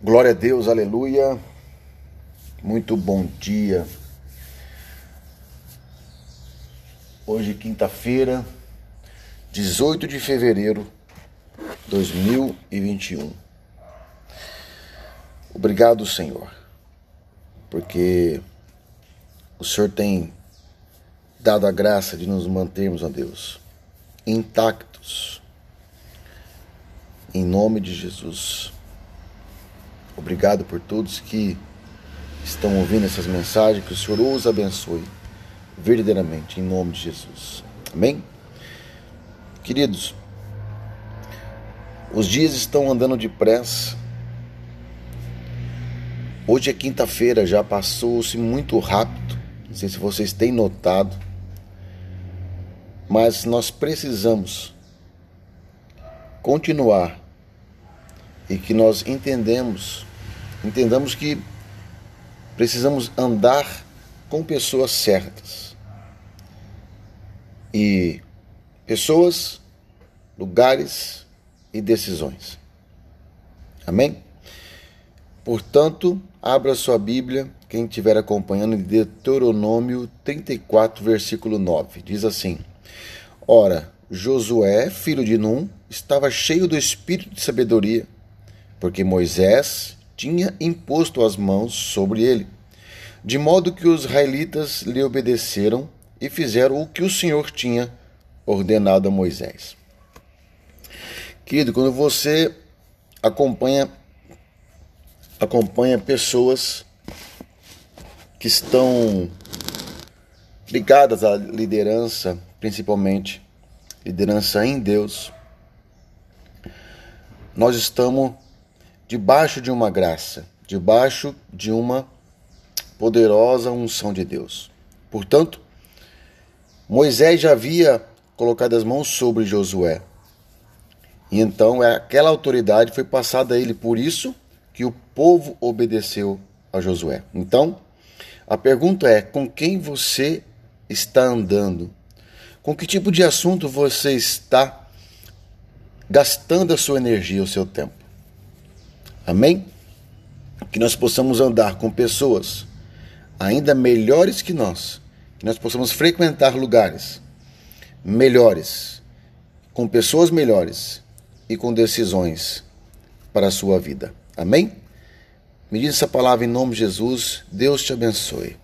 Glória a Deus, aleluia. Muito bom dia. Hoje, quinta-feira, 18 de fevereiro de 2021. Obrigado, Senhor, porque o Senhor tem dado a graça de nos mantermos, ó Deus, intactos. Em nome de Jesus. Obrigado por todos que estão ouvindo essas mensagens, que o Senhor os abençoe verdadeiramente, em nome de Jesus. Amém? Queridos, os dias estão andando depressa. Hoje é quinta-feira, já passou-se muito rápido. Não sei se vocês têm notado, mas nós precisamos continuar e que nós entendemos entendamos que precisamos andar com pessoas certas. E pessoas, lugares e decisões. Amém? Portanto, abra sua Bíblia, quem estiver acompanhando, em Deuteronômio 34, versículo 9. Diz assim: Ora, Josué, filho de Num, estava cheio do espírito de sabedoria, porque Moisés tinha imposto as mãos sobre ele, de modo que os israelitas lhe obedeceram e fizeram o que o Senhor tinha ordenado a Moisés. Querido, quando você acompanha acompanha pessoas que estão ligadas à liderança, principalmente liderança em Deus, nós estamos debaixo de uma graça, debaixo de uma poderosa unção de Deus. Portanto, Moisés já havia colocado as mãos sobre Josué. E então aquela autoridade foi passada a ele, por isso que o povo obedeceu a Josué. Então, a pergunta é: com quem você está andando? Com que tipo de assunto você está gastando a sua energia, o seu tempo? Amém? Que nós possamos andar com pessoas ainda melhores que nós, que nós possamos frequentar lugares melhores, com pessoas melhores e com decisões para a sua vida. Amém? Me diz essa palavra em nome de Jesus. Deus te abençoe.